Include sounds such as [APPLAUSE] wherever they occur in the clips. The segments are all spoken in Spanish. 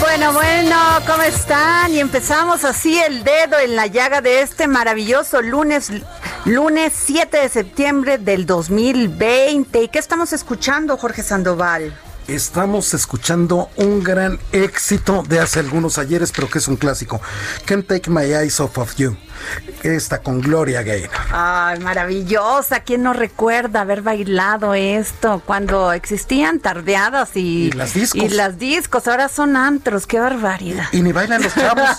Bueno, bueno, ¿cómo están? Y empezamos así el dedo en la llaga de este maravilloso lunes, lunes 7 de septiembre del 2020. ¿Y qué estamos escuchando, Jorge Sandoval? Estamos escuchando un gran éxito de hace algunos ayeres, pero que es un clásico. Can't Take My Eyes Off of You. Esta con Gloria Gaynor. Ay, maravillosa. ¿Quién no recuerda haber bailado esto cuando existían tardeadas y, Y las discos. y las discos? Ahora son antros. ¡Qué barbaridad! Y ni bailan los chavos.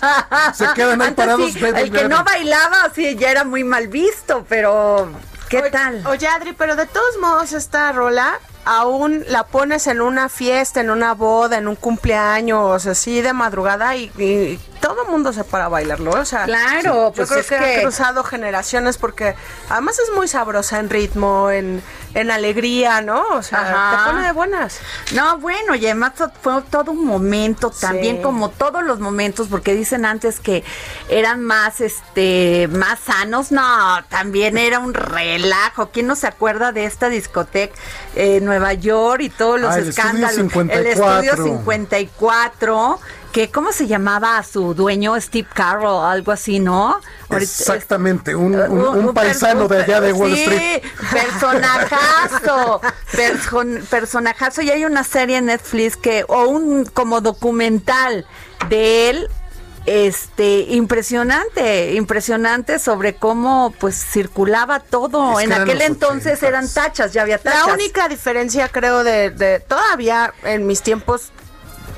Se quedan ahí [LAUGHS] Antes parados. sí, el que bebe. no bailaba, sí, ya era muy mal visto, pero ¿qué tal? Oye, Adri, pero de todos modos esta rola aún la pones en una fiesta, en una boda, en un cumpleaños, así de madrugada y, y todo el mundo se para a bailarlo. O sea, Claro, yo pues creo es que, que- ha cruzado generaciones porque además es muy sabrosa en ritmo, en, en alegría, ¿no? O sea, Ajá. te pone de buenas. No, bueno, y además fue- todo un momento también, Sí. como todos los momentos, porque dicen antes que eran más, este, más sanos. No, también era un relajo. ¿Quién no se acuerda de esta discoteca en Nueva York y todos los Ah, el Estudio escándalos? 54. El estudio 54. Que, ¿Cómo se llamaba a su dueño? Steve Carroll, algo así, ¿no? Exactamente, un, un- Uh, un un paisano de allá de Wall sí, Street. personajazo, [LAUGHS] person- personajazo. Y hay una serie en Netflix que, o un como documental de él, este, impresionante, impresionante sobre cómo pues circulaba todo. Es que en aquel entonces ochentas. eran tachas, ya había tachas. La única diferencia creo de, de todavía en mis tiempos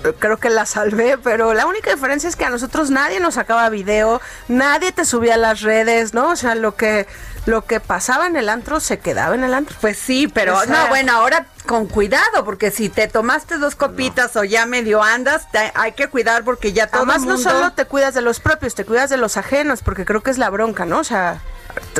eh, creo que la salvé, pero la única diferencia es que a nosotros nadie nos sacaba video, nadie te subía a las redes, ¿no? O sea, lo que lo que pasaba en el antro se quedaba en el antro. Pues sí, pero O sea- no, bueno, ahora con cuidado, porque si te tomaste dos copitas o ya medio andas, te- hay que cuidar porque ya todo Además, el no mundo... solo te cuidas de los propios, te cuidas de los ajenos, porque creo que es la bronca, ¿no? O sea,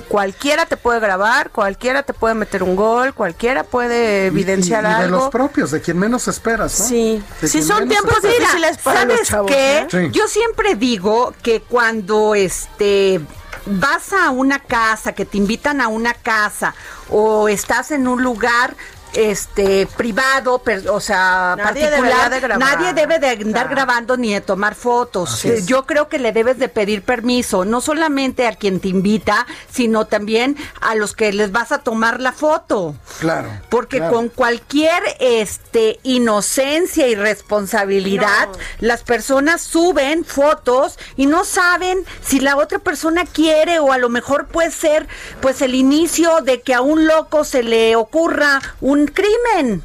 cualquiera te puede grabar, cualquiera te puede meter un gol, cualquiera puede evidenciar y, y de algo. los propios, de quien menos esperas, ¿no? Sí. De Sí, son tiempos esperas. difíciles para los ¿Sabes chavos, qué? ¿eh? Sí. Yo siempre digo que cuando este vas a una casa, que te invitan a una casa o estás en un lugar este privado, per- o sea, Nadie particular, debería de grabar. nadie debe de andar Claro. grabando ni de tomar fotos. Así es. Yo creo que le debes de pedir permiso, no solamente a quien te invita, sino también a los que les vas a tomar la foto. Claro. Porque claro. con cualquier este inocencia y responsabilidad, No. las personas suben fotos y no saben si la otra persona quiere o a lo mejor puede ser pues el inicio de que a un loco se le ocurra un crimen.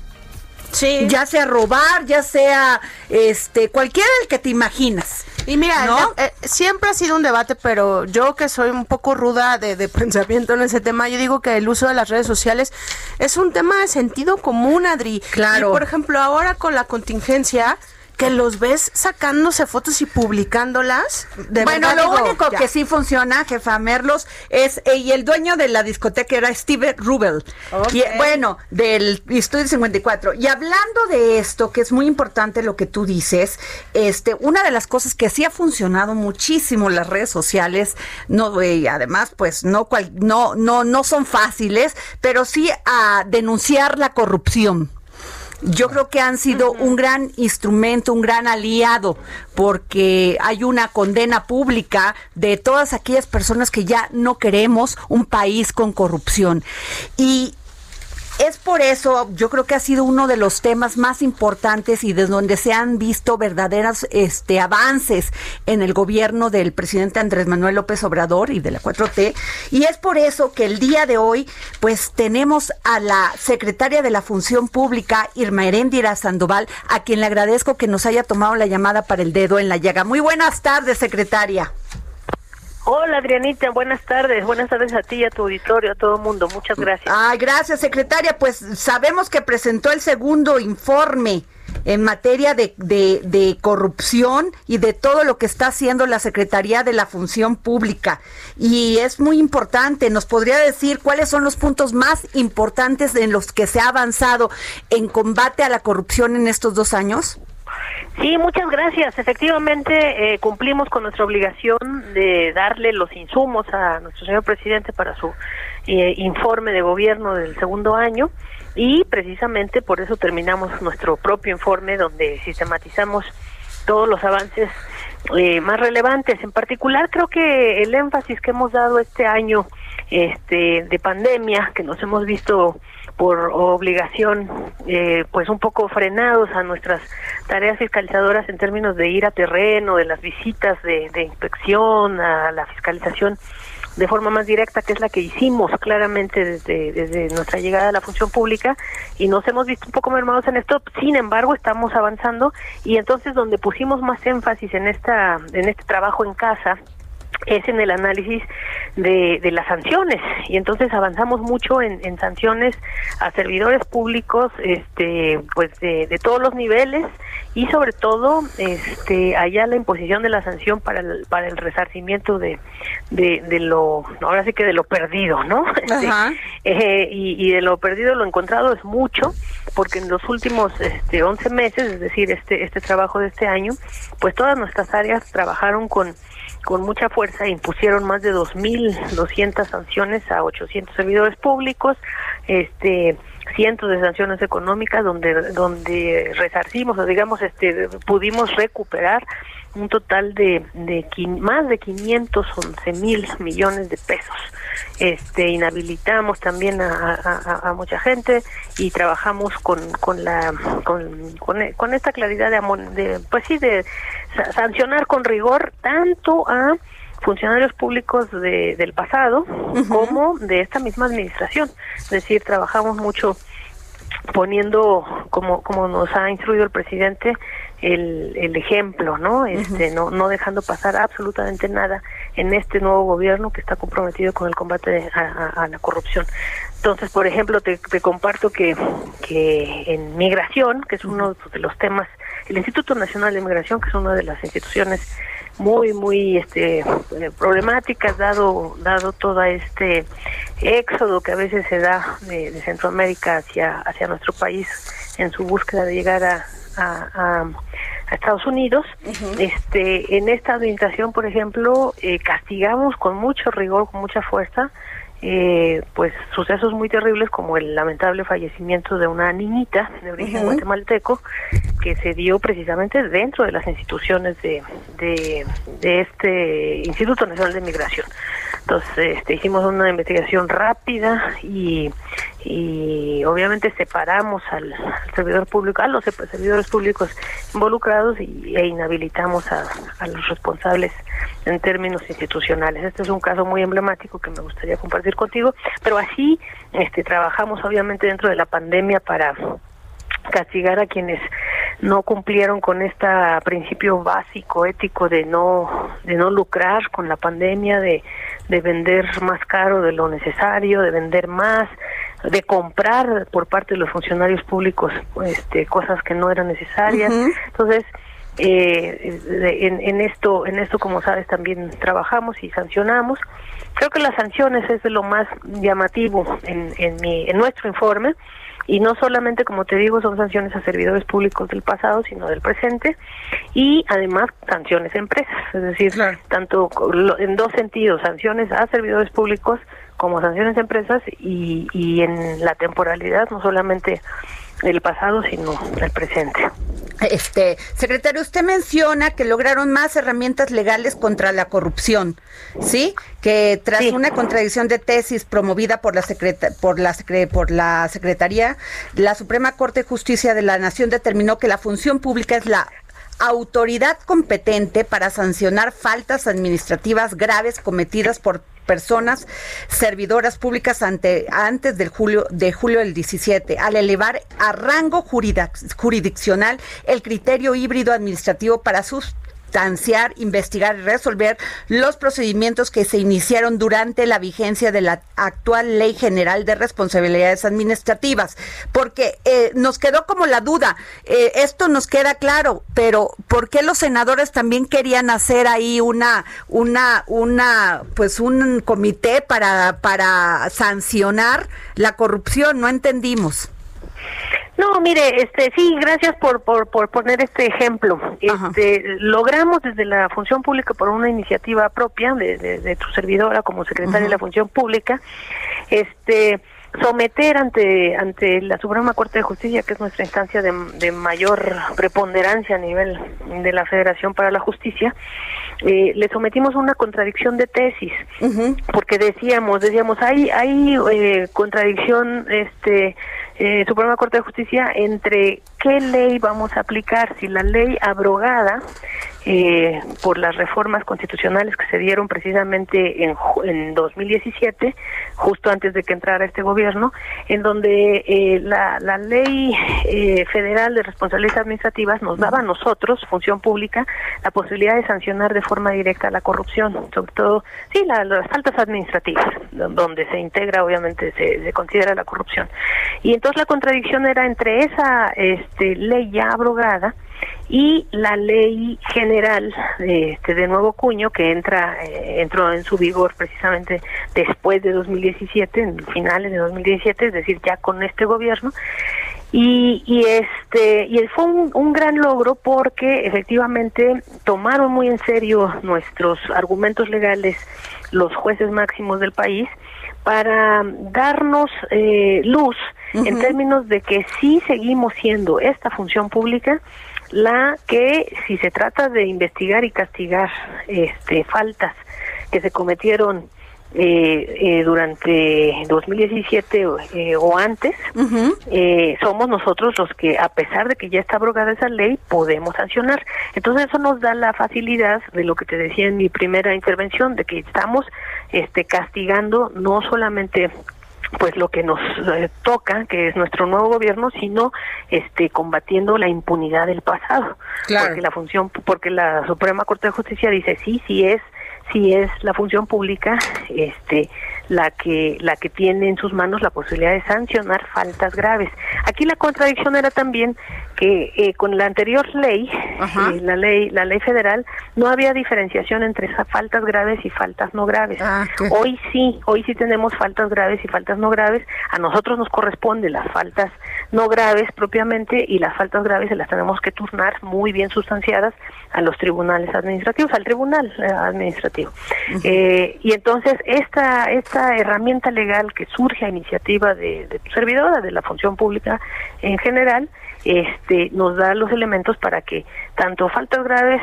Sí. Ya sea robar, ya sea este cualquiera del que te imaginas. Y mira, ¿No? eh, siempre ha sido un debate, pero yo que soy un poco ruda de, de [LAUGHS] pensamiento en ese tema, yo digo que el uso de las redes sociales es un tema de sentido común, Adri. Claro. Y por ejemplo, ahora con la contingencia, que los ves sacándose fotos y publicándolas. De bueno, verdad lo digo, único ya. que sí funciona, jefa Merlos, es, eh, y el dueño de la discoteca era Steve Rubel. Ok. Y, bueno, del Estudio 54. Y hablando de esto, que es muy importante lo que tú dices, este, una de las cosas que sí ha funcionado muchísimo las redes sociales, no, eh, y además, pues, no, cual- no, no, no son fáciles, pero sí a denunciar la corrupción. Yo creo que han sido un gran instrumento, un gran aliado, porque hay una condena pública de todas aquellas personas que ya no queremos un país con corrupción. Y es por eso, yo creo que ha sido uno de los temas más importantes y de donde se han visto verdaderos este, avances en el gobierno del presidente Andrés Manuel López Obrador y de la 4T. Y es por eso que el día de hoy, pues tenemos a la secretaria de la Función Pública, Irma Heréndira Sandoval, a quien le agradezco que nos haya tomado la llamada para el dedo en la llaga. Muy buenas tardes, secretaria. Hola Adrianita, buenas tardes, buenas tardes a ti y a tu auditorio, a todo el mundo, muchas gracias. Ay, gracias, secretaria. Pues sabemos que presentó el segundo informe en materia de, de, de corrupción y de todo lo que está haciendo la Secretaría de la Función Pública. Y es muy importante, ¿nos podría decir cuáles son los puntos más importantes en los que se ha avanzado en combate a la corrupción en estos dos años? Sí, muchas gracias. Efectivamente, eh, cumplimos con nuestra obligación de darle los insumos a nuestro señor presidente para su eh, informe de gobierno del segundo año y precisamente por eso terminamos nuestro propio informe donde sistematizamos todos los avances eh, más relevantes. En particular, creo que el énfasis que hemos dado este año este, de pandemia, que nos hemos visto por obligación, eh, pues un poco frenados a nuestras tareas fiscalizadoras en términos de ir a terreno, de las visitas de, inspección, a la fiscalización de forma más directa, que es la que hicimos claramente desde, desde nuestra llegada a la función pública, y nos hemos visto un poco mermados en esto, sin embargo estamos avanzando, y entonces donde pusimos más énfasis en esta, en este trabajo en casa, es en el análisis de, de las sanciones. Y entonces avanzamos mucho en, en sanciones a servidores públicos este pues de, de todos los niveles y sobre todo este allá la imposición de la sanción para el, para el resarcimiento de, de, de lo ahora sí que de lo perdido no [LAUGHS] Este, eh, y, y de lo perdido lo encontrado es mucho porque en los últimos este 11 meses es decir este este trabajo de este año pues todas nuestras áreas trabajaron con con mucha fuerza impusieron más de 2.200 sanciones a 800 servidores públicos, este cientos de sanciones económicas donde donde resarcimos o digamos este pudimos recuperar un total de, de más de 511 mil millones de pesos. Este inhabilitamos también a, a- mucha gente y trabajamos con, con la con, con, con esta claridad de, de pues sí de sa- sancionar con rigor tanto a funcionarios públicos de, del pasado como de esta misma administración. Es decir, trabajamos mucho poniendo como como nos ha instruido el presidente el, el ejemplo no este no no dejando pasar absolutamente nada en este nuevo gobierno que está comprometido con el combate a, a- a la corrupción. Entonces por ejemplo te, te comparto que que en migración que es uno de los temas el Instituto Nacional de Migración que es una de las instituciones muy muy este eh, problemáticas dado dado todo este éxodo que a veces se da de, de Centroamérica hacia hacia nuestro país en su búsqueda de llegar a, a, a- a Estados Unidos. Este en esta administración por ejemplo eh, castigamos con mucho rigor con mucha fuerza eh, pues sucesos muy terribles como el lamentable fallecimiento de una niñita de origen guatemalteco que se dio precisamente dentro de las instituciones de, de, de este Instituto Nacional de Migración. Entonces este, hicimos una investigación rápida y, y obviamente separamos al, servidor público, a los servidores públicos involucrados y, e inhabilitamos a, a los responsables en términos institucionales. Este es un caso muy emblemático que me gustaría compartir contigo, pero así este, trabajamos obviamente dentro de la pandemia para castigar a quienes no cumplieron con este principio básico ético de no de no lucrar con la pandemia de de vender más caro de lo necesario de vender más de comprar por parte de los funcionarios públicos este cosas que no eran necesarias. Entonces eh, en, en esto en esto como sabes también trabajamos y sancionamos. Creo que las sanciones es de lo más llamativo en, en mi en nuestro informe. Y no solamente como te digo son sanciones a servidores públicos del pasado sino del presente. Y además sanciones a empresas. Es decir tanto co- lo- en dos sentidos sanciones a servidores públicos como sanciones a empresas y, y en la temporalidad no solamente el pasado sino el presente Este, secretario, usted menciona que lograron más herramientas legales contra la corrupción, ¿sí? Que tras Sí. una contradicción de tesis promovida por la secreta- por la secre- por la Secretaría, la Suprema Corte de Justicia de la Nación determinó que la función pública es la autoridad competente para sancionar faltas administrativas graves cometidas por personas servidoras públicas ante antes del julio de julio del 17 al elevar a rango jurisdiccional el criterio híbrido administrativo para sus sustanciar, investigar y resolver los procedimientos que se iniciaron durante la vigencia de la actual Ley General de Responsabilidades Administrativas, porque eh, nos quedó como la duda, eh, esto nos queda claro, pero ¿por qué los senadores también querían hacer ahí una, una, una, pues un comité para, para sancionar la corrupción? No entendimos. No, mire, este sí, gracias por, por, por poner este ejemplo. Este, logramos desde la función pública por una iniciativa propia de, de, de tu servidora como secretaria de la función pública, este someter ante ante la Suprema Corte de Justicia, que es nuestra instancia de, de mayor preponderancia a nivel de la Federación para la Justicia, eh, le sometimos una contradicción de tesis, porque decíamos, decíamos, hay hay eh, contradicción, este eh, Suprema Corte de Justicia entre qué ley vamos a aplicar, si la ley abrogada eh, por las reformas constitucionales que se dieron precisamente en, en 2017, justo antes de que entrara este gobierno, en donde eh, la, ley eh, federal de responsabilidades administrativas nos daba a nosotros, función pública, la posibilidad de sancionar de forma directa la corrupción, sobre todo, sí, la- las faltas administrativas, do- donde se integra, obviamente, se, se considera la corrupción. Y entonces la contradicción era entre esa este, ley ya abrogada y la ley general este, de nuevo cuño que entra eh, entró en su vigor precisamente después de 2017 en finales de 2017 es decir ya con este gobierno. Y, y este y fue un, un gran logro porque efectivamente tomaron muy en serio nuestros argumentos legales los jueces máximos del país para darnos eh, luz en términos de que sí seguimos siendo esta función pública la que si se trata de investigar y castigar este faltas que se cometieron eh, eh, durante 2017 o, eh, o antes, eh, somos nosotros los que, a pesar de que ya está abrogada esa ley, podemos sancionar. Entonces eso nos da la facilidad de lo que te decía en mi primera intervención, de que estamos este, castigando no solamente pues lo que nos eh, toca, que es nuestro nuevo gobierno, sino este combatiendo la impunidad del pasado. Claro. Porque la función porque la Suprema Corte de Justicia dice, sí, sí es sí es la función pública este la que la que tiene en sus manos la posibilidad de sancionar faltas graves. Aquí la contradicción era también que eh, con la anterior ley, eh, la ley la ley federal, no había diferenciación entre faltas graves y faltas no graves. Ah. Hoy sí, hoy sí tenemos faltas graves y faltas no graves. A nosotros nos corresponde las faltas no graves propiamente y las faltas graves se las tenemos que turnar muy bien sustanciadas a los tribunales administrativos, al tribunal eh, administrativo. Eh, y entonces esta esta herramienta legal que surge a iniciativa de, de tu servidora, de la función pública en general, este nos da los elementos para que tanto faltas graves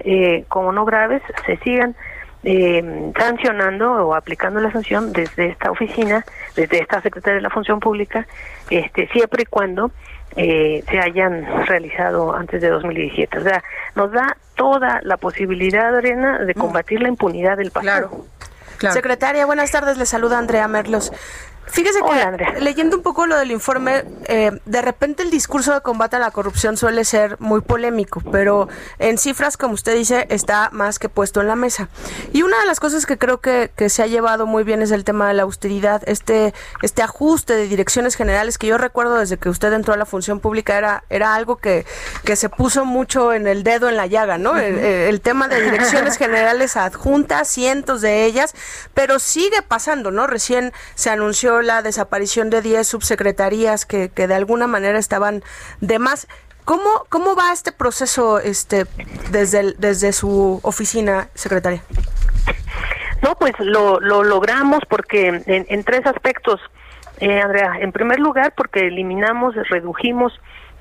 eh, como no graves se sigan eh, sancionando o aplicando la sanción desde esta oficina, desde esta Secretaría de la Función Pública, este, siempre y cuando eh, se hayan realizado antes de 2017. O sea, nos da toda la posibilidad, Arena, de combatir la impunidad del pasado. Claro. Secretaria, buenas tardes. Le saluda Andrea Merlos. Fíjese que Hola, leyendo un poco lo del informe, eh, de repente el discurso de combate a la corrupción suele ser muy polémico, pero en cifras, como usted dice, está más que puesto en la mesa. Y una de las cosas que creo que, que se ha llevado muy bien es el tema de la austeridad, este, este ajuste de direcciones generales que yo recuerdo desde que usted entró a la función pública era, era algo que, que se puso mucho en el dedo en la llaga, ¿no? el, el tema de direcciones generales adjuntas, cientos de ellas, pero sigue pasando, ¿no? Recién se anunció la desaparición de 10 subsecretarías que, que de alguna manera estaban de más. ¿Cómo, cómo va este proceso este, desde, el- desde su oficina, secretaria? No, pues lo, lo logramos porque en, en tres aspectos, eh, Andrea. En primer lugar, porque eliminamos, redujimos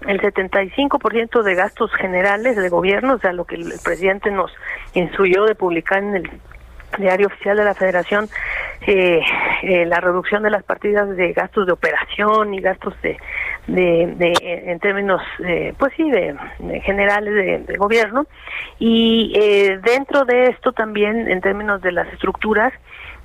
el 75% de gastos generales de gobierno, o sea, lo que el presidente nos instruyó de publicar en el diario oficial de la Federación, eh, eh, la reducción de las partidas de gastos de operación y gastos de, de, de en términos, eh, pues sí, de, de generales de, gobierno. Y eh, dentro de esto también, en términos de las estructuras,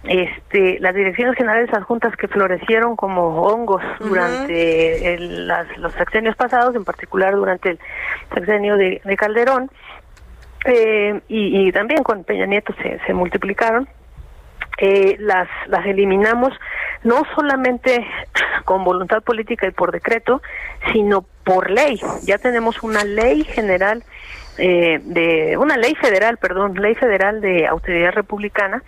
este, las direcciones generales adjuntas que florecieron como hongos durante el- las- los sexenios pasados, en particular durante el sexenio de, de Calderón, eh, y, también con Peña Nieto se, se multiplicaron, eh, las, las eliminamos no solamente [CLEARS THROAT] con voluntad política y por decreto, sino por ley. Ya tenemos una ley general eh, de una ley federal, perdón, ley federal de autoridad republicana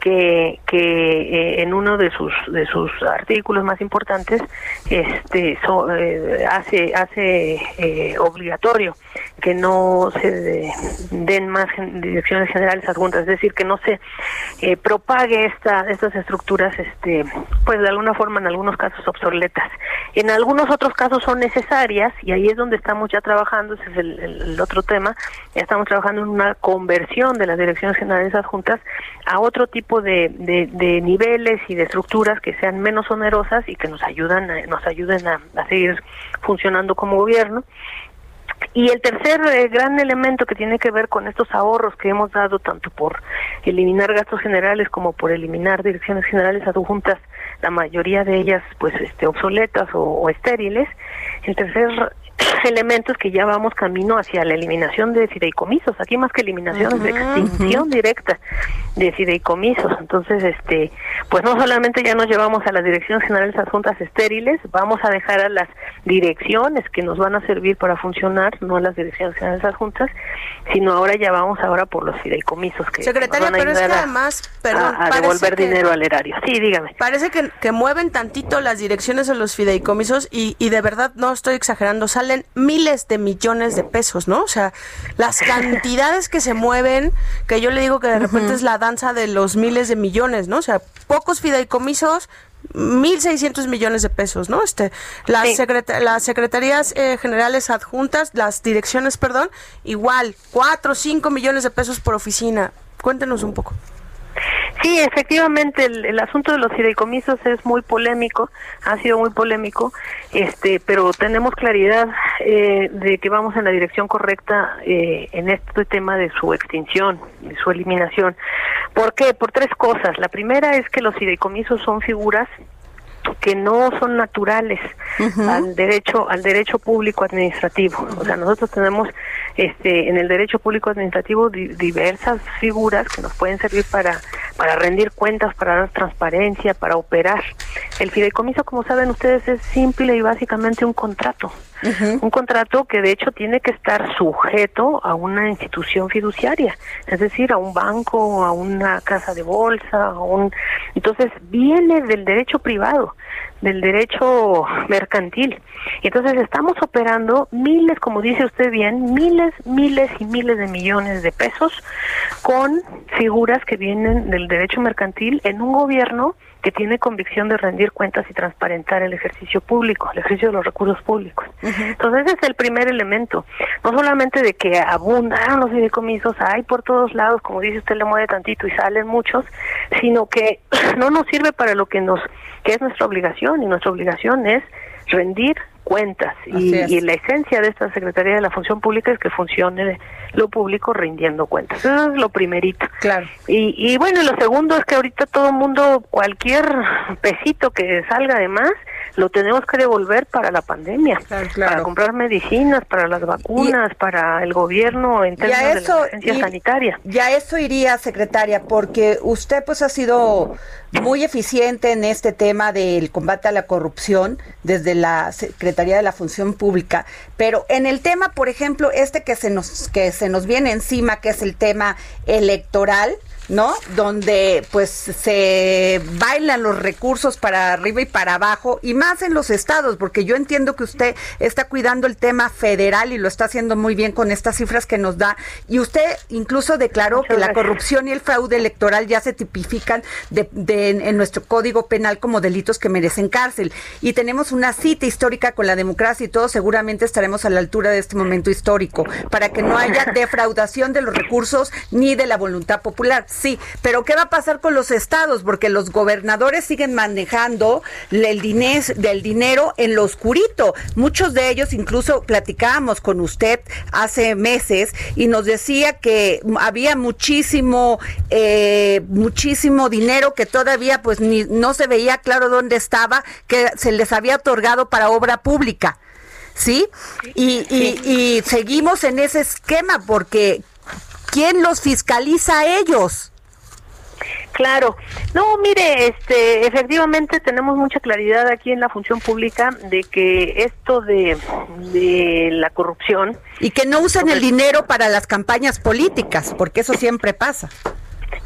que, que eh, en uno de sus de sus artículos más importantes este so- eh, hace hace eh, obligatorio que no se de- den más direcciones generales adjuntas, es decir, que no se eh, propague esta estas estructuras este pues de alguna forma en algunos casos obsoletas. En algunos otros casos son necesarias y ahí es donde estamos ya trabajando, ese es el, otro tema, ya estamos trabajando en una conversión de las direcciones generales adjuntas a otro tipo de, de, de niveles y de estructuras que sean menos onerosas y que nos ayudan a- nos ayuden a seguir funcionando como gobierno. Y el tercer eh, gran elemento que tiene que ver con estos ahorros que hemos dado tanto por eliminar gastos generales como por eliminar direcciones generales adjuntas, la mayoría de ellas pues este obsoletas o, o estériles. El tercer [LAUGHS] elemento es que ya vamos camino hacia la eliminación de fideicomisos, aquí más que eliminación es de extinción directa de fideicomisos. Entonces, este, pues no solamente ya nos llevamos a las direcciones generales adjuntas estériles, vamos a dejar a las direcciones que nos van a servir para funcionar, no a las direcciones generales adjuntas, sino ahora ya vamos ahora por los fideicomisos que Secretaria, nos van a pero es que además, perdón, a, a devolver que- dinero al erario. Sí, dígame. Parece que, que mueven tantito las direcciones en los fideicomisos y, y de verdad no estoy exagerando, salen miles de millones de pesos, ¿no? O sea, las [LAUGHS] cantidades que se mueven, que yo le digo que de repente es la danza de los miles de millones, ¿no? O sea, pocos fideicomisos, 1.600 millones de pesos, ¿no? Este, las, Sí. secreta- las secretarías eh, generales adjuntas, las direcciones, perdón, igual, 4 o 5 millones de pesos por oficina. Cuéntenos un poco. Sí, efectivamente, el, el asunto de los fideicomisos es muy polémico, ha sido muy polémico, este, pero tenemos claridad eh, de que vamos en la dirección correcta eh, en este tema de su extinción, de su eliminación. ¿Por qué? Por tres cosas. La primera es que los fideicomisos son figuras que no son naturales al derecho al derecho público administrativo o sea nosotros tenemos este en el derecho público administrativo di- diversas figuras que nos pueden servir para para rendir cuentas para dar transparencia para operar. El fideicomiso como saben ustedes es simple y básicamente un contrato un contrato que de hecho tiene que estar sujeto a una institución fiduciaria, es decir, a un banco, a una casa de bolsa, a un entonces viene del derecho privado, del derecho mercantil. Entonces estamos operando miles, como dice usted bien, miles, miles y miles de millones de pesos con figuras que vienen del derecho mercantil en un gobierno que tiene convicción de rendir cuentas y transparentar el ejercicio público, el ejercicio de los recursos públicos. Entonces ese es el primer elemento, no solamente de que abundan los fideicomisos, hay por todos lados, como dice usted, le mueve tantito y salen muchos, sino que [CLEARS THROAT] no nos sirve para lo que nos que es nuestra obligación y nuestra obligación es rendir cuentas y, es. y la esencia de esta Secretaría de la Función Pública es que funcione lo público rindiendo cuentas. Eso es lo primerito. Claro. Y, y bueno, lo segundo es que ahorita todo el mundo, cualquier pesito que salga de más, lo tenemos que devolver para la pandemia, Claro, claro. para comprar medicinas, para las vacunas, para el gobierno en términos de la emergencia sanitaria. Y a eso iría, secretaria, porque usted pues ha sido muy eficiente en este tema del combate a la corrupción desde la Secretaría de la Función Pública, pero en el tema, por ejemplo, este que se nos que se nos viene encima, que es el tema electoral, ¿no? Donde pues se bailan los recursos para arriba y para abajo y más en los estados, porque yo entiendo que usted está cuidando el tema federal y lo está haciendo muy bien con estas cifras que nos da y usted incluso declaró Muchas que la corrupción y el fraude electoral ya se tipifican de, de- en, en nuestro código penal como delitos que merecen cárcel y tenemos una cita histórica con la democracia y todos seguramente estaremos a la altura de este momento histórico para que no haya [LAUGHS] defraudación de los recursos ni de la voluntad popular. Sí, pero ¿qué va a pasar con los estados? Porque los gobernadores siguen manejando el dinero, del dinero en lo oscurito. Muchos de ellos, incluso platicábamos con usted hace meses y nos decía que había muchísimo, eh, muchísimo dinero que todavía pues ni no se veía claro dónde estaba, que se les había otorgado para obra pública. ¿Sí? Y, y, y seguimos en ese esquema porque ¿quién los fiscaliza a ellos? Claro. No, mire, este, efectivamente tenemos mucha claridad aquí en la función pública de que esto de, de la corrupción Y que no usen el dinero para las campañas políticas, porque eso siempre pasa.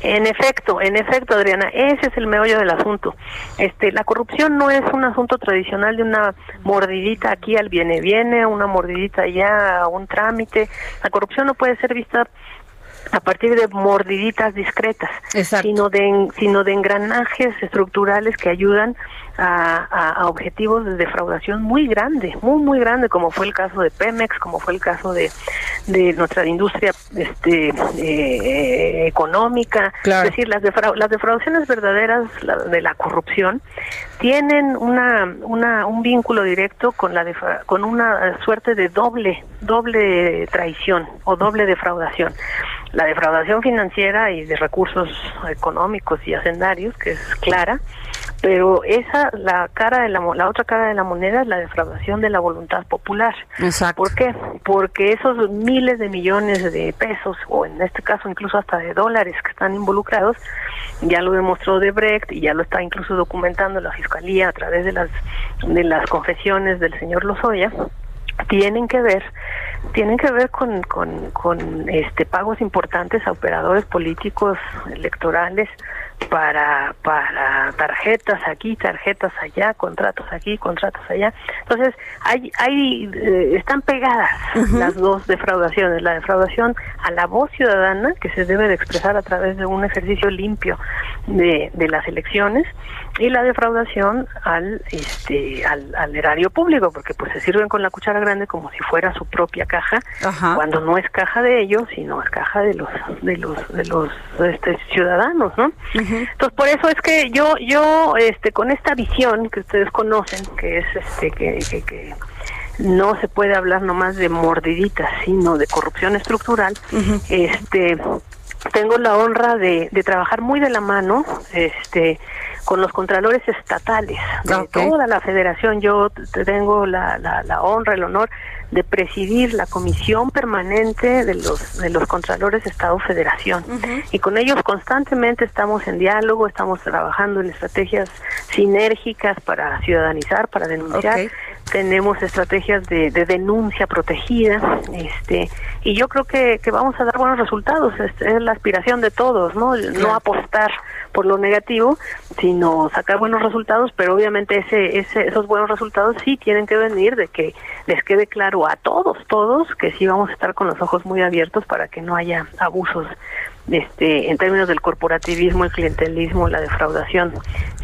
En efecto, en efecto, Adriana, ese es el meollo del asunto. Este, la corrupción no es un asunto tradicional de una mordidita aquí al viene viene, una mordidita allá, un trámite. La corrupción no puede ser vista a partir de mordiditas discretas, Exacto. sino de sino de engranajes estructurales que ayudan a, a- a objetivos de defraudación muy grande, muy muy grande, como fue el caso de Pemex, como fue el caso de, de nuestra industria este eh, económica, Claro. es decir, las defra- las defraudaciones verdaderas la- de la corrupción tienen una, una un vínculo directo con la defra- con una suerte de doble doble traición o doble defraudación la defraudación financiera y de recursos económicos y hacendarios que es clara pero esa la cara de la la otra cara de la moneda es la defraudación de la voluntad popular Exacto. ¿Por qué? Porque esos miles de millones de pesos, o en este caso incluso hasta de dólares que están involucrados, ya lo demostró Debrecht y ya lo está incluso documentando la Fiscalía a través de las, de las confesiones del señor Lozoya, tienen que ver tienen que ver con, con, con este pagos importantes a operadores políticos electorales para para tarjetas aquí tarjetas allá contratos aquí contratos allá. Entonces hay hay eh, están pegadas las dos defraudaciones la defraudación a la voz ciudadana que se debe de expresar a través de un ejercicio limpio de, de las elecciones y la defraudación al este al, al erario público porque pues se sirven con la cuchara grande como si fuera su propia caja Ajá. cuando no es caja de ellos sino es caja de los de los de los este, ciudadanos no entonces por eso es que yo yo este con esta visión que ustedes conocen que es este que, que, que no se puede hablar nomás de mordiditas sino de corrupción estructural este tengo la honra de, de trabajar muy de la mano este con los contralores estatales de Ok. toda la federación. Yo tengo la, la, la honra el honor de presidir la comisión permanente de los de los contralores Estado Federación. Y con ellos constantemente estamos en diálogo estamos trabajando en estrategias sinérgicas para ciudadanizar para denunciar. Tenemos estrategias de, de denuncia protegida este y yo creo que, que vamos a dar buenos resultados. Es, es la aspiración de todos no no apostar por lo negativo sino sacar buenos resultados pero obviamente ese, ese esos buenos resultados sí tienen que venir de que les quede claro a todos todos que sí vamos a estar con los ojos muy abiertos para que no haya abusos este en términos del corporativismo el clientelismo la defraudación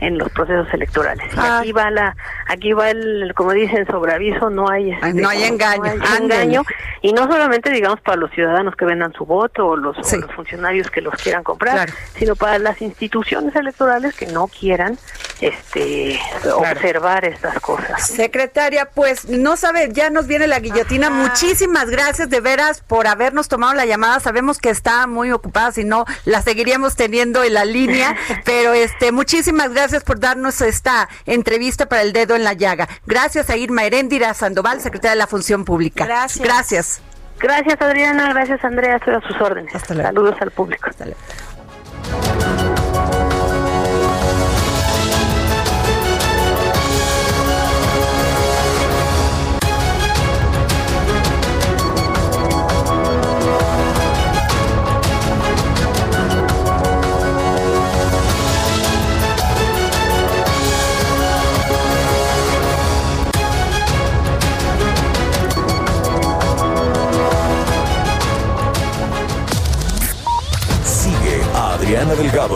en los procesos electorales Y Ah. aquí va la aquí va el como dicen sobre aviso no hay este, No hay engaño, no hay engaño y no solamente digamos para los ciudadanos que vendan su voto o los, o Sí. los funcionarios que los quieran comprar Claro. sino para las instituciones electorales que no quieran este observar estas cosas. Secretaria, pues no sabe, ya nos viene la guillotina. Muchísimas gracias de veras por habernos tomado la llamada. Sabemos que está muy ocupada, si no la seguiríamos teniendo en la línea, [LAUGHS] pero este muchísimas gracias por darnos esta entrevista para el dedo en la llaga. Gracias a Irma Heréndira Sandoval, secretaria de la Función Pública. Gracias. Gracias. Gracias Adriana, gracias Andrea, estoy a sus órdenes. Hasta luego. Saludos al público. Sigue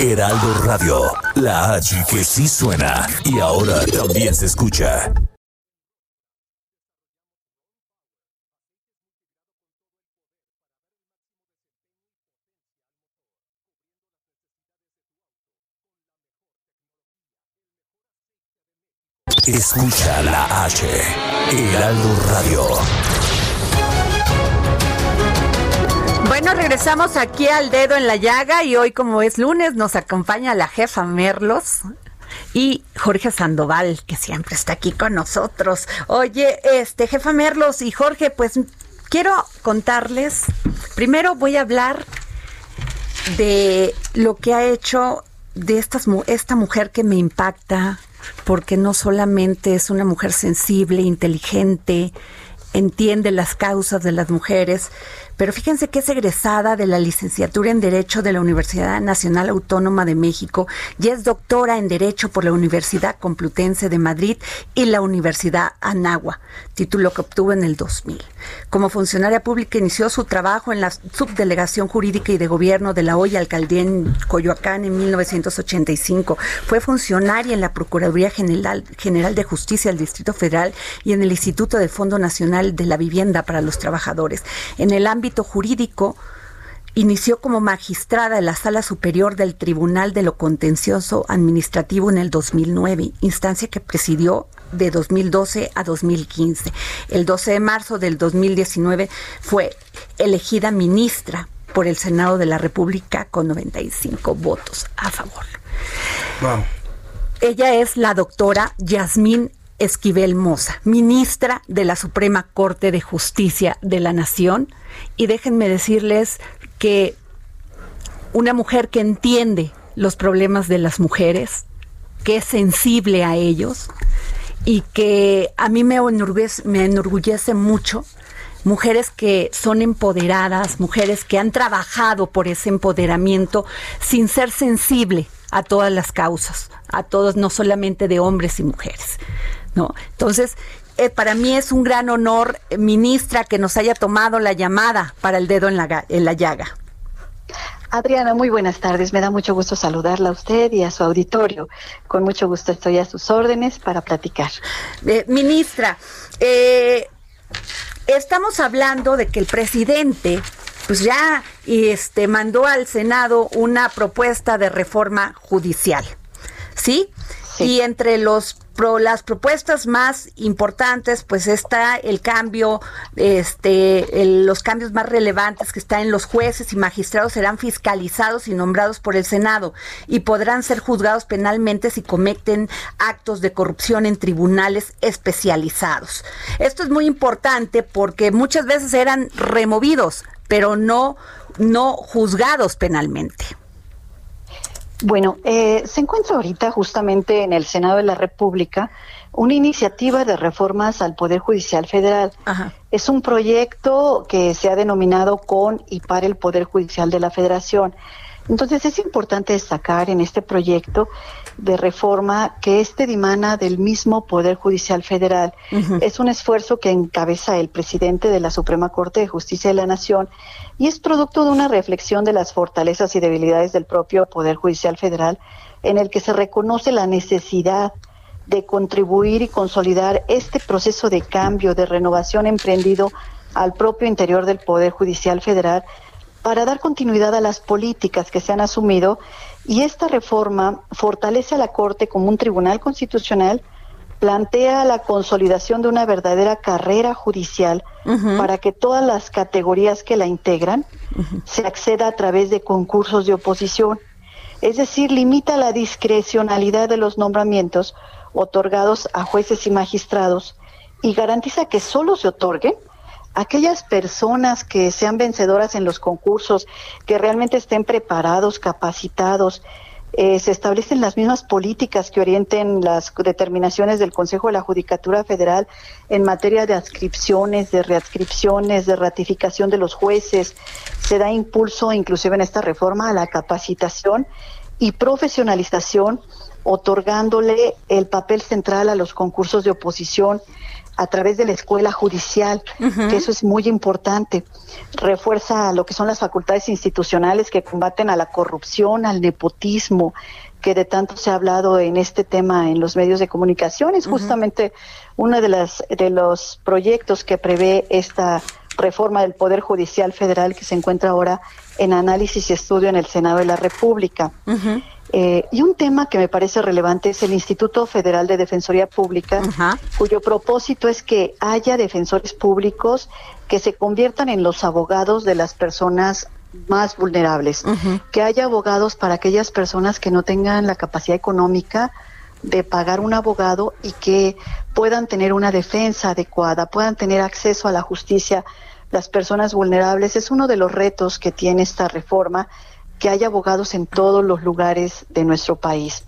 Heraldo Radio, la H que sí suena y ahora también se escucha. Escucha la H, Heraldo Radio. Bueno, regresamos aquí al dedo en la llaga y hoy como es lunes nos acompaña la jefa Merlos y Jorge Sandoval, que siempre está aquí con nosotros. Oye, este jefa Merlos y Jorge, pues quiero contarles, primero voy a hablar de lo que ha hecho de estas, esta mujer que me impacta, porque no solamente es una mujer sensible, inteligente, entiende las causas de las mujeres, pero fíjense que es egresada de la licenciatura en Derecho de la Universidad Nacional Autónoma de México y es doctora en Derecho por la Universidad Complutense de Madrid y la Universidad Anagua, título que obtuvo en el 2000. Como funcionaria pública inició su trabajo en la Subdelegación Jurídica y de Gobierno de la Hoya Alcaldía en Coyoacán en 1985. Fue funcionaria en la Procuraduría General, General de Justicia del Distrito Federal y en el Instituto de Fondo Nacional de la Vivienda para los Trabajadores. En el ámbito jurídico, Inició como magistrada en la Sala Superior del Tribunal de lo Contencioso Administrativo en el 2009, instancia que presidió de 2012 a 2015. El 12 de marzo del 2019 fue elegida ministra por el Senado de la República con 95 votos a favor. Wow. Ella es la doctora Yasmín Esquivel Moza, ministra de la Suprema Corte de Justicia de la Nación. Y déjenme decirles que una mujer que entiende los problemas de las mujeres, que es sensible a ellos y que a mí me enorgullece, mucho mujeres que son empoderadas, mujeres que han trabajado por ese empoderamiento sin ser sensible a todas las causas, a todos, no solamente de hombres y mujeres. ¿No? Entonces, eh, para mí es un gran honor, eh, ministra, que nos haya tomado la llamada para el dedo en la, en la llaga. Adriana, muy buenas tardes. Me da mucho gusto saludarla a usted y a su auditorio. Con mucho gusto estoy a sus órdenes para platicar. Eh, ministra, eh, estamos hablando de que el presidente pues ya este mandó al Senado una propuesta de reforma judicial. ¿Sí? Y entre los pro- las propuestas más importantes, pues está el cambio, este, los cambios más relevantes que está en los jueces y magistrados serán fiscalizados y nombrados por el Senado y podrán ser juzgados penalmente si cometen actos de corrupción en tribunales especializados. Esto es muy importante porque muchas veces eran removidos, pero no, no juzgados penalmente. Bueno, eh, se encuentra ahorita justamente en el Senado de la República una iniciativa de reformas al Poder Judicial Federal. Ajá. Es un proyecto que se ha denominado con y para el Poder Judicial de la Federación. Entonces es importante destacar en este proyecto de reforma que este dimana del mismo Poder Judicial Federal. Es un esfuerzo que encabeza el presidente de la Suprema Corte de Justicia de la Nación y es producto de una reflexión de las fortalezas y debilidades del propio Poder Judicial Federal en el que se reconoce la necesidad de contribuir y consolidar este proceso de cambio, de renovación emprendido al propio interior del Poder Judicial Federal para dar continuidad a las políticas que se han asumido y esta reforma fortalece a la Corte como un tribunal constitucional, plantea la consolidación de una verdadera carrera judicial para que todas las categorías que la integran se acceda a través de concursos de oposición. Es decir, limita la discrecionalidad de los nombramientos otorgados a jueces y magistrados y garantiza que solo se otorguen aquellas personas que sean vencedoras en los concursos, que realmente estén preparados, capacitados, eh, se establecen las mismas políticas que orienten las determinaciones del Consejo de la Judicatura Federal en materia de adscripciones, de readscripciones, de ratificación de los jueces. Se da impulso, inclusive en esta reforma, a la capacitación y profesionalización, otorgándole el papel central a los concursos de oposición a través de la escuela judicial, que eso es muy importante. Refuerza lo que son las facultades institucionales que combaten a la corrupción, al nepotismo, que de tanto se ha hablado en este tema en los medios de comunicación. Es justamente uno de, las, de los proyectos que prevé esta reforma del Poder Judicial Federal que se encuentra ahora en análisis y estudio en el Senado de la República. Eh, y un tema que me parece relevante es el Instituto Federal de Defensoría Pública, cuyo propósito es que haya defensores públicos que se conviertan en los abogados de las personas más vulnerables, que haya abogados para aquellas personas que no tengan la capacidad económica de pagar un abogado y que puedan tener una defensa adecuada, puedan tener acceso a la justicia las personas vulnerables. Es uno de los retos que tiene esta reforma que haya abogados en todos los lugares de nuestro país.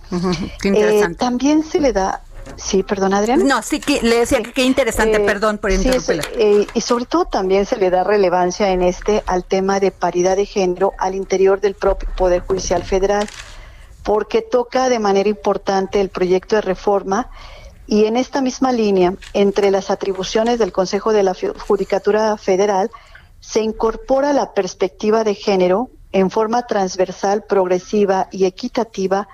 Eh, también se le da Sí, perdón, Adrián. No, sí, que, le decía que qué interesante, Eh, perdón por sí, interrumpirla. es, eh, y sobre todo también se le da relevancia en este al tema de paridad de género al interior del propio Poder Judicial Federal, porque toca de manera importante el proyecto de reforma y en esta misma línea, entre las atribuciones del Consejo de la Judicatura Federal, se incorpora la perspectiva de género en forma transversal, progresiva y equitativa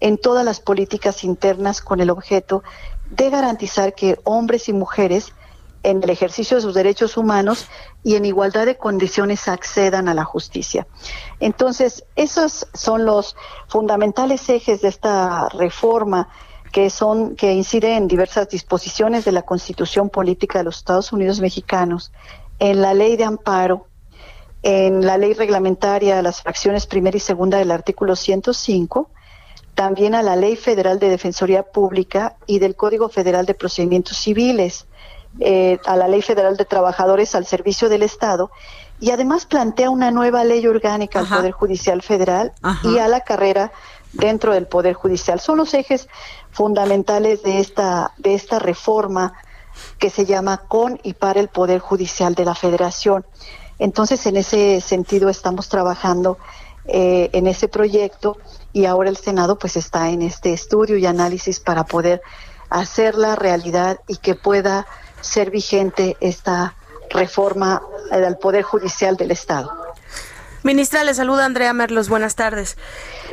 en todas las políticas internas con el objeto de garantizar que hombres y mujeres en el ejercicio de sus derechos humanos y en igualdad de condiciones accedan a la justicia. Entonces, esos son los fundamentales ejes de esta reforma que son que incide en diversas disposiciones de la Constitución Política de los Estados Unidos Mexicanos, en la Ley de Amparo, en la Ley Reglamentaria, las fracciones primera y segunda del artículo 105, también a la Ley Federal de Defensoría Pública y del Código Federal de Procedimientos Civiles, eh, a la Ley Federal de Trabajadores al Servicio del Estado y además plantea una nueva ley orgánica Ajá. al Poder Judicial Federal Ajá. y a la carrera dentro del Poder Judicial. Son los ejes fundamentales de esta, de esta reforma que se llama con y para el Poder Judicial de la Federación. Entonces, en ese sentido estamos trabajando eh, en ese proyecto y ahora el Senado pues está en este estudio y análisis para poder hacerla realidad y que pueda ser vigente esta reforma eh, al Poder Judicial del Estado. Ministra, le saluda Andrea Merlos. Buenas tardes.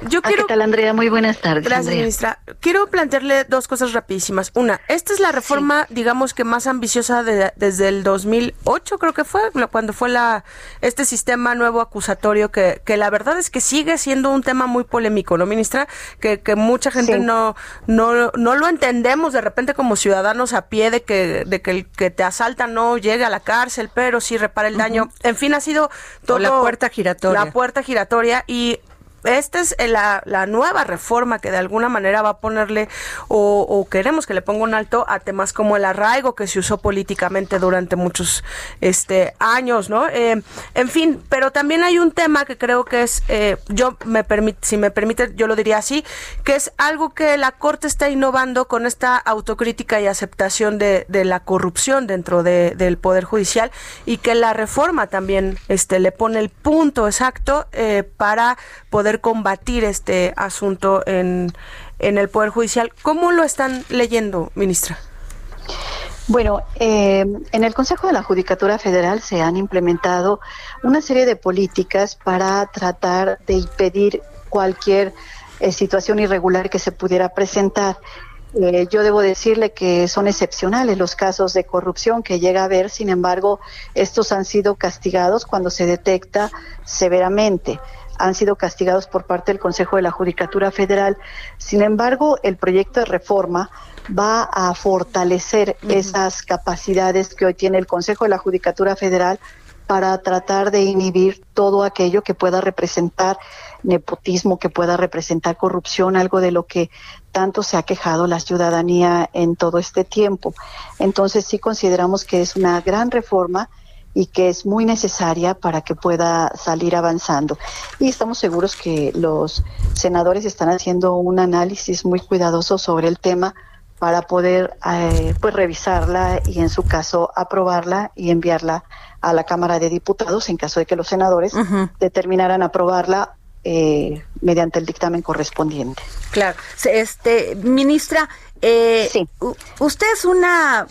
Yo Ah, quiero. ¿Qué tal, Andrea? Muy buenas tardes. Gracias, Andrea. ministra. Quiero plantearle dos cosas rapidísimas. Una, esta es la reforma, digamos que más ambiciosa de- desde el 2008, creo que fue, cuando fue la este sistema nuevo acusatorio que, que la verdad es que sigue siendo un tema muy polémico, ¿no, ministra? Que, que mucha gente Sí. no, no no lo entendemos de repente como ciudadanos a pie de que de que el que te asalta no llegue a la cárcel, pero sí repara el daño. En fin, ha sido todo la puerta giratoria. La puerta giratoria y esta es eh, la, nueva reforma que de alguna manera va a ponerle o, queremos que le ponga un alto a temas como el arraigo que se usó políticamente durante muchos este años, ¿no? Eh, en fin, pero también hay un tema que creo que es, eh, yo me permite, si me permite, yo lo diría así, que es algo que la Corte está innovando con esta autocrítica y aceptación de, la corrupción dentro de- del Poder Judicial y que la reforma también este, le pone el punto exacto para poder combatir este asunto en, en el Poder Judicial. ¿Cómo lo están leyendo, ministra? Bueno, eh, en el Consejo de la Judicatura Federal se han implementado una serie de políticas para tratar de impedir cualquier eh, situación irregular que se pudiera presentar. Eh, yo debo decirle que son excepcionales los casos de corrupción que llega a haber, sin embargo, estos han sido castigados cuando se detecta severamente han sido castigados por parte del Consejo de la Judicatura Federal. Sin embargo, el proyecto de reforma va a fortalecer esas capacidades que hoy tiene el Consejo de la Judicatura Federal para tratar de inhibir todo aquello que pueda representar nepotismo, que pueda representar corrupción, algo de lo que tanto se ha quejado la ciudadanía en todo este tiempo. Entonces sí consideramos que es una gran reforma y que es muy necesaria para que pueda salir avanzando. Y estamos seguros que los senadores están haciendo un análisis muy cuidadoso sobre el tema para poder eh, pues revisarla y en su caso aprobarla y enviarla a la Cámara de Diputados en caso de que los senadores determinaran aprobarla eh, mediante el dictamen correspondiente. Claro, este ministra, eh, Sí. usted es una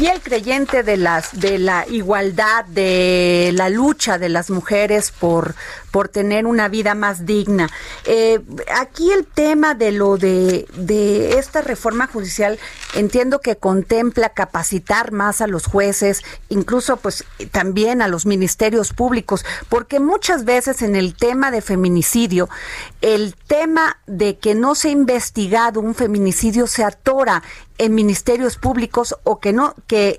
fiel creyente de las de la igualdad, de la lucha de las mujeres por por tener una vida más digna. Eh, aquí el tema de lo de de esta reforma judicial entiendo que contempla capacitar más a los jueces, incluso pues también a los ministerios públicos, porque muchas veces en el tema de feminicidio, el tema de que no se ha investigado un feminicidio se atora en ministerios públicos o que no, que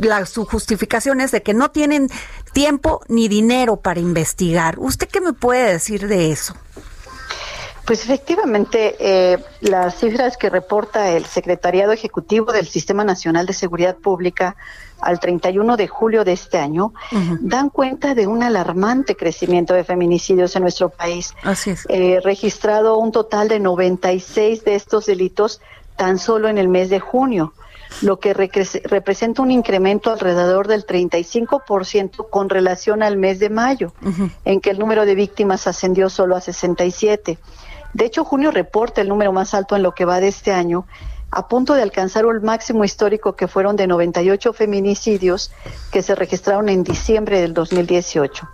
la, su justificación es de que no tienen tiempo ni dinero para investigar. ¿Usted qué me puede decir de eso? Pues efectivamente, eh, las cifras que reporta el Secretariado Ejecutivo del Sistema Nacional de Seguridad Pública al 31 de julio de este año dan cuenta de un alarmante crecimiento de feminicidios en nuestro país. Así es. Eh, registrado un total de 96 de estos delitos tan solo en el mes de junio, lo que representa un incremento alrededor del 35% con relación al mes de mayo, en que el número de víctimas ascendió solo a 67. De hecho, junio reporta el número más alto en lo que va de este año, a punto de alcanzar un máximo histórico que fueron de 98 feminicidios que se registraron en diciembre del 2018.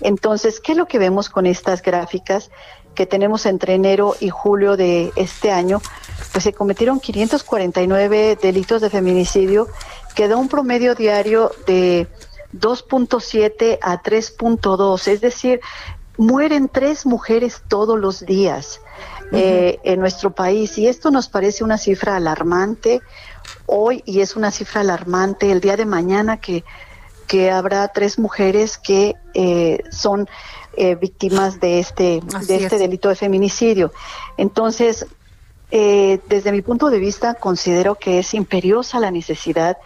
Entonces, ¿qué es lo que vemos con estas gráficas que tenemos entre enero y julio de este año? Pues se cometieron 549 delitos de feminicidio, que da un promedio diario de 2.7 a 3.2, es decir, mueren tres mujeres todos los días eh, en nuestro país y esto nos parece una cifra alarmante hoy y es una cifra alarmante el día de mañana que, que habrá tres mujeres que eh, son eh, víctimas de este, Así de este es. delito de feminicidio. Entonces, eh, desde mi punto de vista, considero que es imperiosa la necesidad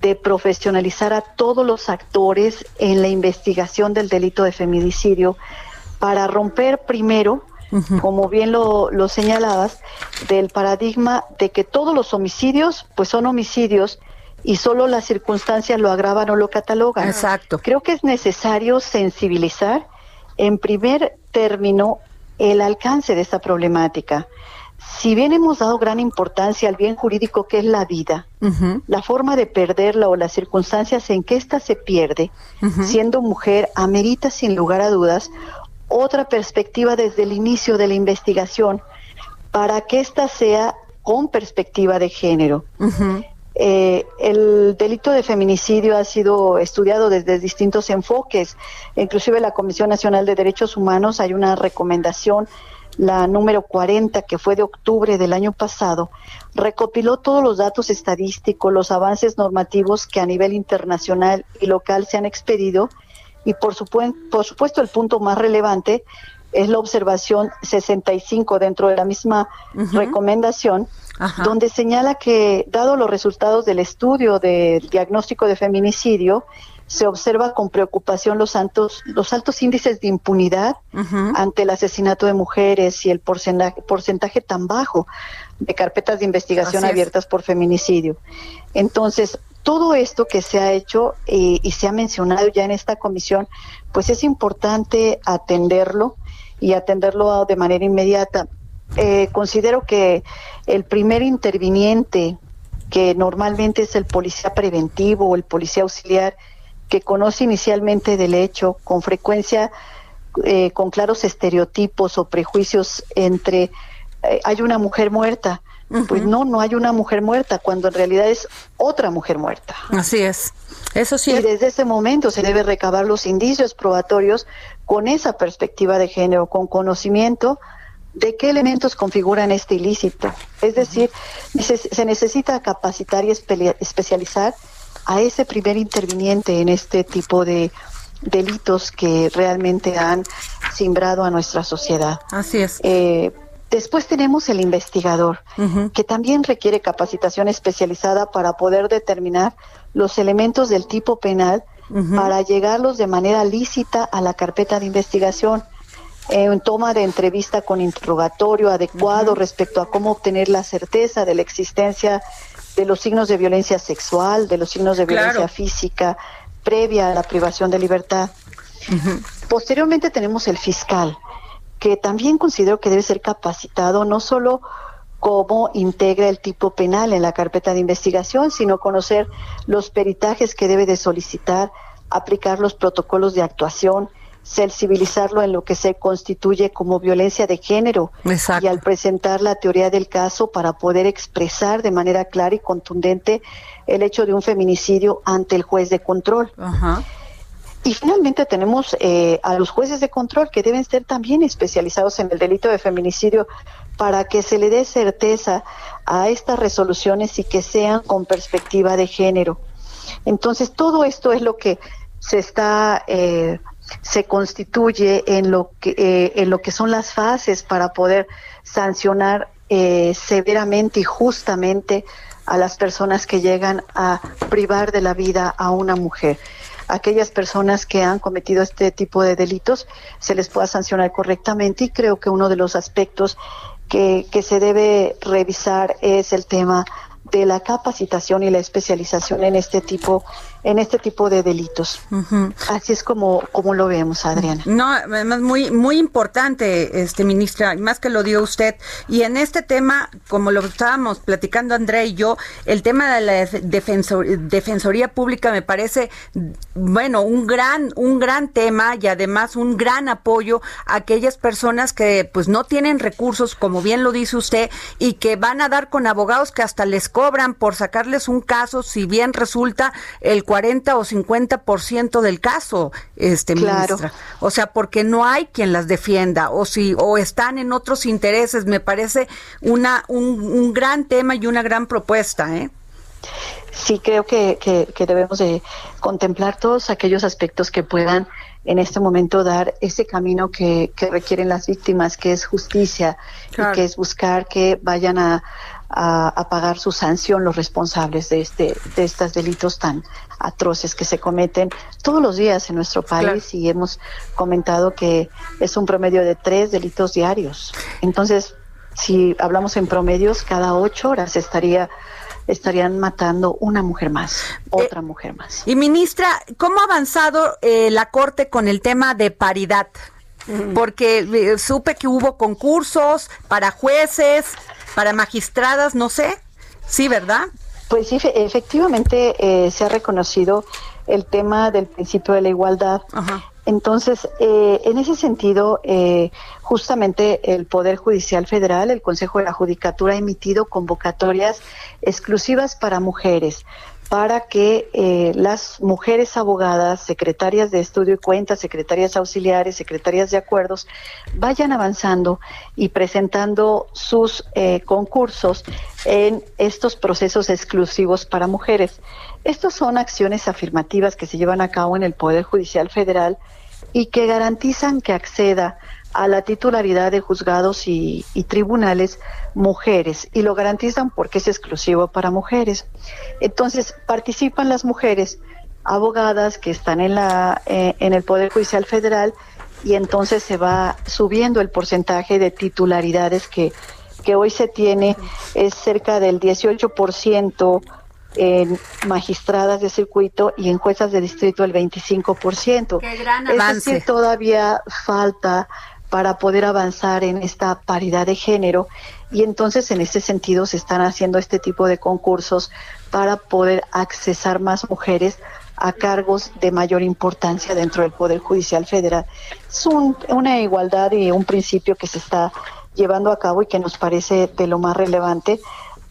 de profesionalizar a todos los actores en la investigación del delito de feminicidio para romper primero, como bien lo, lo señalabas, del paradigma de que todos los homicidios pues son homicidios y solo las circunstancias lo agravan o lo catalogan. Exacto. Creo que es necesario sensibilizar en primer término el alcance de esta problemática. Si bien hemos dado gran importancia al bien jurídico que es la vida, la forma de perderla o las circunstancias en que ésta se pierde, siendo mujer, amerita sin lugar a dudas otra perspectiva desde el inicio de la investigación para que ésta sea con perspectiva de género. Eh, el delito de feminicidio ha sido estudiado desde distintos enfoques, inclusive la Comisión Nacional de Derechos Humanos hay una recomendación, la número 40, que fue de octubre del año pasado, recopiló todos los datos estadísticos, los avances normativos que a nivel internacional y local se han expedido y por, supuen- por supuesto el punto más relevante es la observación 65 dentro de la misma recomendación, Ajá. donde señala que, dado los resultados del estudio del diagnóstico de feminicidio, se observa con preocupación los altos, los altos índices de impunidad ante el asesinato de mujeres y el porcentaje, porcentaje tan bajo de carpetas de investigación Así es. abiertas por feminicidio. Entonces, todo esto que se ha hecho eh, y se ha mencionado ya en esta comisión, pues es importante atenderlo y atenderlo de manera inmediata. Eh, considero que el primer interviniente, que normalmente es el policía preventivo o el policía auxiliar, que conoce inicialmente del hecho, con frecuencia eh, con claros estereotipos o prejuicios entre eh, hay una mujer muerta. Pues no, no hay una mujer muerta, cuando en realidad es otra mujer muerta. Así es. Eso sí. Y desde ese momento se debe recabar los indicios probatorios con esa perspectiva de género, con conocimiento de qué elementos configuran este ilícito. Es decir, se necesita capacitar y especializar a ese primer interviniente en este tipo de delitos que realmente han simbrado a nuestra sociedad. Así es. Eh, después tenemos el investigador, que también requiere capacitación especializada para poder determinar los elementos del tipo penal para llegarlos de manera lícita a la carpeta de investigación. En toma de entrevista con interrogatorio adecuado respecto a cómo obtener la certeza de la existencia de los signos de violencia sexual, de los signos de violencia física, previa a la privación de libertad. Posteriormente tenemos el fiscal, que también considero que debe ser capacitado no solo cómo integra el tipo penal en la carpeta de investigación, sino conocer los peritajes que debe de solicitar, aplicar los protocolos de actuación, sensibilizarlo en lo que se constituye como violencia de género y al presentar la teoría del caso para poder expresar de manera clara y contundente el hecho de un feminicidio ante el juez de control. Y finalmente tenemos eh, a los jueces de control que deben ser también especializados en el delito de feminicidio para que se le dé certeza a estas resoluciones y que sean con perspectiva de género. Entonces, todo esto es lo que se está eh, se constituye en lo que eh, en lo que son las fases para poder sancionar eh, severamente y justamente a las personas que llegan a privar de la vida a una mujer. Aquellas personas que han cometido este tipo de delitos se les pueda sancionar correctamente y creo que uno de los aspectos que, que se debe revisar es el tema de la capacitación y la especialización en este tipo en este tipo de delitos. Así es como, como lo vemos, Adriana. No, además muy, muy importante, este ministra, más que lo dio usted. Y en este tema, como lo estábamos platicando Andrea y yo, el tema de la defensoría pública me parece, bueno, un gran, un gran tema y además un gran apoyo a aquellas personas que pues no tienen recursos, como bien lo dice usted, y que van a dar con abogados que hasta les cobran por sacarles un caso, si bien resulta el 40 o 50% del caso, este ministra. O sea, porque no hay quien las defienda o si o están en otros intereses, me parece una un, gran tema y una gran propuesta, ¿eh? Sí, creo que, que, debemos de contemplar todos aquellos aspectos que puedan en este momento dar ese camino que, que requieren las víctimas, que es justicia y que es buscar que vayan a, a, pagar su sanción los responsables de este de estos delitos tan atroces que se cometen todos los días en nuestro país y hemos comentado que es un promedio de tres delitos diarios entonces si hablamos en promedios cada ocho horas estaría estarían matando una mujer más, otra eh, mujer más. Y ministra, ¿cómo ha avanzado eh, la Corte con el tema de paridad? Porque eh, supe que hubo concursos para jueces, para magistradas, no sé. Sí, ¿verdad? Pues sí, efectivamente eh, se ha reconocido el tema del principio de la igualdad. Entonces, eh, en ese sentido, eh, justamente el Poder Judicial Federal, el Consejo de la Judicatura, ha emitido convocatorias exclusivas para mujeres para que eh, las mujeres abogadas, secretarias de estudio y cuentas, secretarias auxiliares, secretarias de acuerdos, vayan avanzando y presentando sus eh, concursos en estos procesos exclusivos para mujeres. Estas son acciones afirmativas que se llevan a cabo en el Poder Judicial Federal y que garantizan que acceda a la titularidad de juzgados y, tribunales mujeres y lo garantizan porque es exclusivo para mujeres. Entonces participan las mujeres abogadas que están en la eh, en el Poder Judicial Federal y entonces se va subiendo el porcentaje de titularidades que, que hoy se tiene es cerca del 18% en magistradas de circuito y en juezas de distrito el 25%. Qué gran es decir, todavía falta para poder avanzar en esta paridad de género y entonces en ese sentido se están haciendo este tipo de concursos para poder accesar más mujeres a cargos de mayor importancia dentro del Poder Judicial Federal. Es un- una igualdad y un principio que se está llevando a cabo y que nos parece de lo más relevante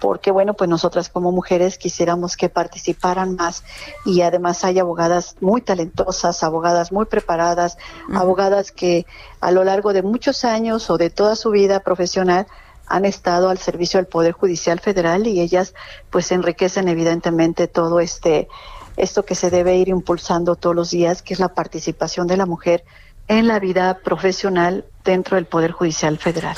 porque bueno, pues nosotras como mujeres quisiéramos que participaran más y además hay abogadas muy talentosas, abogadas muy preparadas, abogadas que a lo largo de muchos años o de toda su vida profesional han estado al servicio del Poder Judicial Federal y ellas pues enriquecen evidentemente todo este esto que se debe ir impulsando todos los días, que es la participación de la mujer en la vida profesional dentro del Poder Judicial Federal.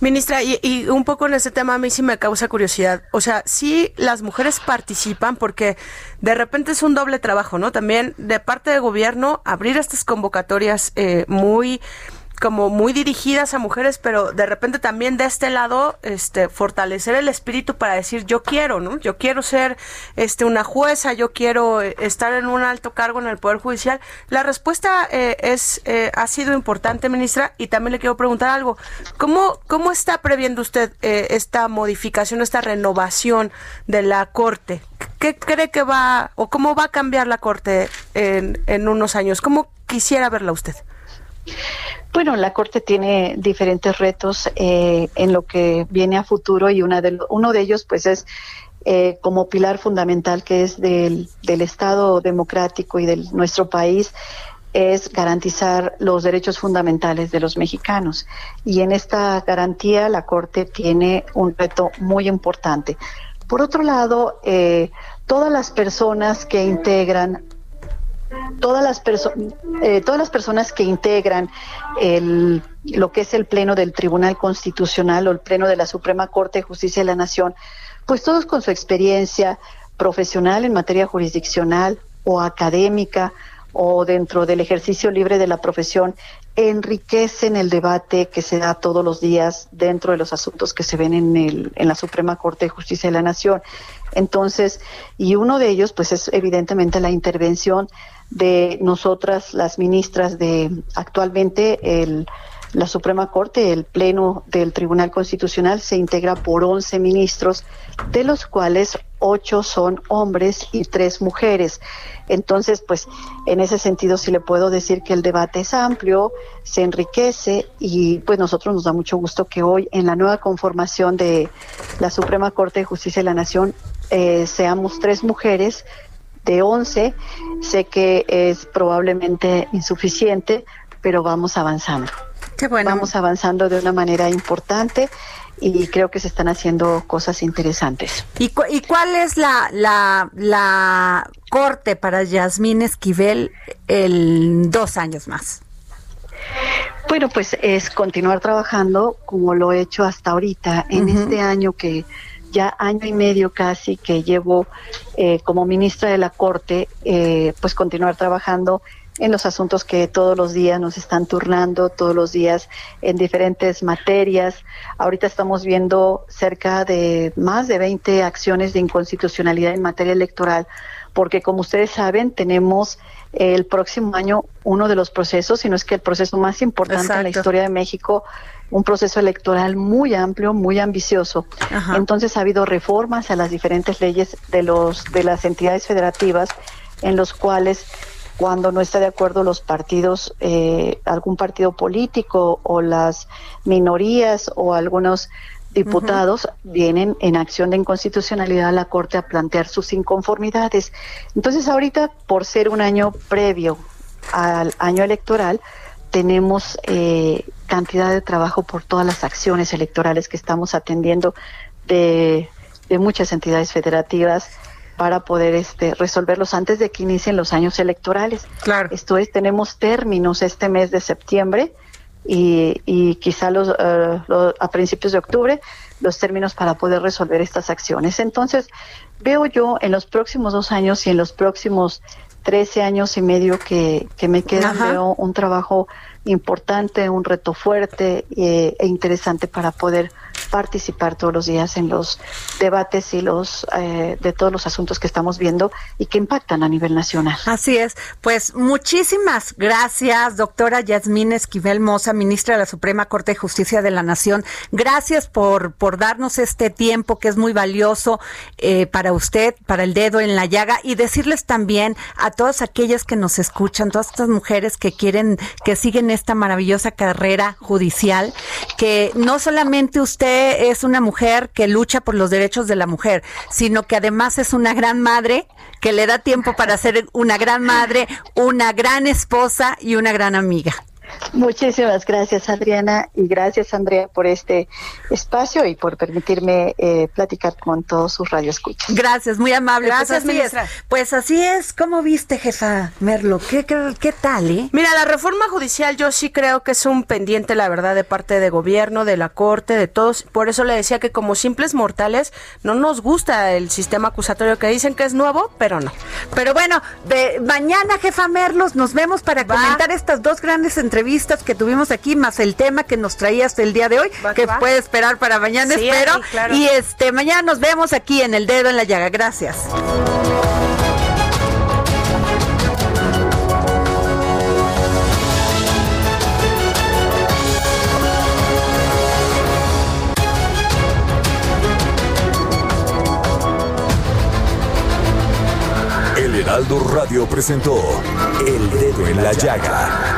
Ministra, y, y un poco en ese tema a mí sí me causa curiosidad. O sea, sí las mujeres participan porque de repente es un doble trabajo, ¿no? También de parte del gobierno abrir estas convocatorias eh, muy como muy dirigidas a mujeres, pero de repente también de este lado, este, fortalecer el espíritu para decir yo quiero, ¿no? Yo quiero ser, este, una jueza, yo quiero eh, estar en un alto cargo en el poder judicial. La respuesta eh, es eh, ha sido importante, ministra, y también le quiero preguntar algo. ¿Cómo cómo está previendo usted eh, esta modificación, esta renovación de la corte? ¿Qué cree que va o cómo va a cambiar la corte en, en unos años? ¿Cómo quisiera verla usted? Bueno, la Corte tiene diferentes retos eh, en lo que viene a futuro y una de uno de ellos pues es eh, como pilar fundamental que es del, del Estado democrático y de nuestro país es garantizar los derechos fundamentales de los mexicanos. Y en esta garantía la Corte tiene un reto muy importante. Por otro lado, eh, todas las personas que integran todas las personas todas las personas que integran el lo que es el pleno del Tribunal Constitucional o el pleno de la Suprema Corte de Justicia de la Nación, pues todos con su experiencia profesional en materia jurisdiccional o académica o dentro del ejercicio libre de la profesión enriquecen el debate que se da todos los días dentro de los asuntos que se ven en, el, en la Suprema Corte de Justicia de la Nación. Entonces, y uno de ellos, pues es evidentemente la intervención de nosotras, las ministras de actualmente el, la Suprema Corte, el Pleno del Tribunal Constitucional, se integra por 11 ministros, de los cuales ocho son hombres y tres mujeres. Entonces, pues en ese sentido sí le puedo decir que el debate es amplio, se enriquece y pues nosotros nos da mucho gusto que hoy en la nueva conformación de la Suprema Corte de Justicia de la Nación eh, seamos tres mujeres de 11. Sé que es probablemente insuficiente, pero vamos avanzando. Qué bueno. Vamos avanzando de una manera importante y creo que se están haciendo cosas interesantes. ¿Y, cu- y cuál es la, la, la corte para Yasmín Esquivel el dos años más? Bueno, pues es continuar trabajando como lo he hecho hasta ahorita, en este año que ya año y medio casi que llevo eh, como ministra de la Corte, eh, pues continuar trabajando en los asuntos que todos los días nos están turnando, todos los días en diferentes materias. Ahorita estamos viendo cerca de más de 20 acciones de inconstitucionalidad en materia electoral, porque como ustedes saben, tenemos el próximo año uno de los procesos, si no es que el proceso más importante en la historia de México, un proceso electoral muy amplio, muy ambicioso. Ajá. Entonces ha habido reformas a las diferentes leyes de los de las entidades federativas en los cuales cuando no está de acuerdo los partidos, eh, algún partido político o las minorías o algunos diputados vienen en acción de inconstitucionalidad a la Corte a plantear sus inconformidades. Entonces ahorita, por ser un año previo al año electoral, tenemos eh, cantidad de trabajo por todas las acciones electorales que estamos atendiendo de, de muchas entidades federativas para poder este, resolverlos antes de que inicien los años electorales. Claro. Esto es, tenemos términos este mes de septiembre y, y quizá los, eh, lo- a principios de octubre los términos para poder resolver estas acciones. Entonces, veo yo en los próximos dos años y en los próximos 13 años y medio que, que me quedan, Ajá. veo un trabajo importante, un reto fuerte eh, e interesante para poder participar todos los días en los debates y los eh, de todos los asuntos que estamos viendo y que impactan a nivel nacional. Así es. Pues muchísimas gracias, doctora Yasmín Esquivel Moza, ministra de la Suprema Corte de Justicia de la Nación. Gracias por, por darnos este tiempo que es muy valioso eh, para usted, para el dedo en la llaga y decirles también a todas aquellas que nos escuchan, todas estas mujeres que quieren, que siguen esta maravillosa carrera judicial, que no solamente usted es una mujer que lucha por los derechos de la mujer, sino que además es una gran madre que le da tiempo para ser una gran madre, una gran esposa y una gran amiga. Muchísimas gracias, Adriana, y gracias, Andrea, por este espacio y por permitirme eh, platicar con todos sus radioescuchas. Gracias, muy amable. Gracias, pues así ministra. Es. Pues así es. ¿Cómo viste, jefa Merlo? ¿Qué, qué, qué tal, eh? Mira, la reforma judicial yo sí creo que es un pendiente, la verdad, de parte de gobierno, de la corte, de todos. Por eso le decía que como simples mortales no nos gusta el sistema acusatorio que dicen que es nuevo, pero no. Pero bueno, de, mañana, jefa Merlos, nos vemos para Va. comentar estas dos grandes entrevistas que tuvimos aquí, más el tema que nos traías el día de hoy, Va que que va. puede esperar para mañana, Sí, espero. sí, claro. Y este, mañana nos vemos aquí en El Dedo en la Llaga. Gracias. El Heraldo Radio presentó El Dedo en la Llaga